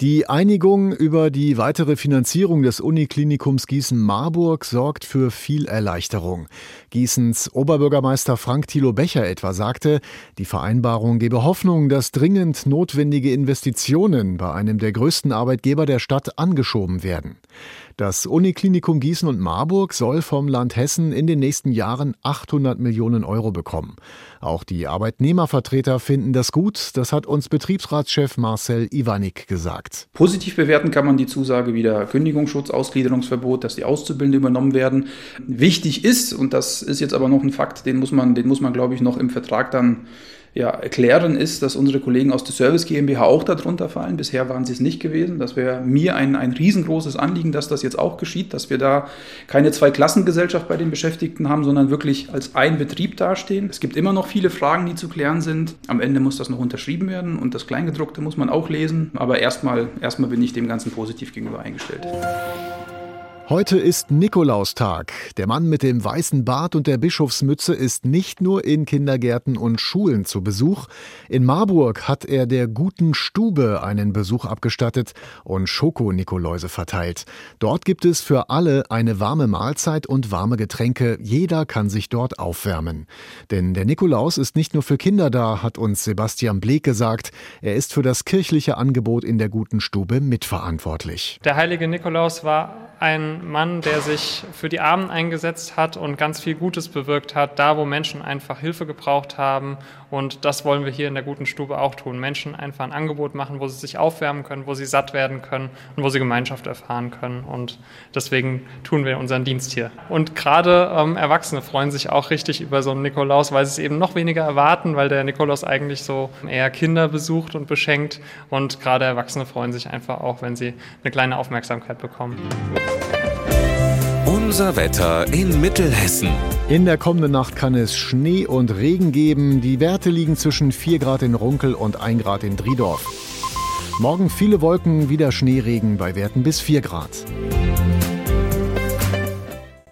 Die Einigung über die weitere Finanzierung des Uniklinikums Gießen-Marburg sorgt für viel Erleichterung. Gießens Oberbürgermeister Frank Thilo Becher etwa sagte, die Vereinbarung gebe Hoffnung, dass dringend notwendige Investitionen bei einem der größten Arbeitgeber der Stadt angeschoben werden. Das Uniklinikum Gießen und Marburg soll vom Land Hessen in den nächsten Jahren 800 Millionen Euro bekommen. Auch die Arbeitnehmervertreter finden das gut. Das hat uns Betriebsratschef Marcel Iwanik gesagt. Positiv bewerten kann man die Zusage wieder Kündigungsschutz, Ausgliederungsverbot, dass die Auszubildenden übernommen werden. Wichtig ist, und das ist jetzt aber noch ein Fakt, den muss man, den muss man glaube ich noch im Vertrag dann ja, erklären ist, dass unsere Kollegen aus der Service GmbH auch darunter fallen. Bisher waren sie es nicht gewesen. Das wäre mir ein, ein riesengroßes Anliegen, dass das jetzt auch geschieht, dass wir da keine Zweiklassengesellschaft bei den Beschäftigten haben, sondern wirklich als ein Betrieb dastehen. Es gibt immer noch viele Fragen, die zu klären sind. Am Ende muss das noch unterschrieben werden und das Kleingedruckte muss man auch lesen. Aber erstmal, erstmal bin ich dem Ganzen positiv gegenüber eingestellt. Heute ist Nikolaustag. Der Mann mit dem weißen Bart und der Bischofsmütze ist nicht nur in Kindergärten und Schulen zu Besuch. In Marburg hat er der guten Stube einen Besuch abgestattet und Schoko-Nikoläuse verteilt. Dort gibt es für alle eine warme Mahlzeit und warme Getränke. Jeder kann sich dort aufwärmen. Denn der Nikolaus ist nicht nur für Kinder da, hat uns Sebastian Bleek gesagt. Er ist für das kirchliche Angebot in der guten Stube mitverantwortlich. Der heilige Nikolaus war ein Mann, der sich für die Armen eingesetzt hat und ganz viel Gutes bewirkt hat, da wo Menschen einfach Hilfe gebraucht haben. Und das wollen wir hier in der guten Stube auch tun. Menschen einfach ein Angebot machen, wo sie sich aufwärmen können, wo sie satt werden können und wo sie Gemeinschaft erfahren können. Und deswegen tun wir unseren Dienst hier. Und gerade ähm, Erwachsene freuen sich auch richtig über so einen Nikolaus, weil sie es eben noch weniger erwarten, weil der Nikolaus eigentlich so eher Kinder besucht und beschenkt. Und gerade Erwachsene freuen sich einfach auch, wenn sie eine kleine Aufmerksamkeit bekommen. Unser Wetter in Mittelhessen. In der kommenden Nacht kann es Schnee und Regen geben. Die Werte liegen zwischen 4 Grad in Runkel und 1 Grad in Driedorf. Morgen viele Wolken, wieder Schneeregen bei Werten bis 4 Grad.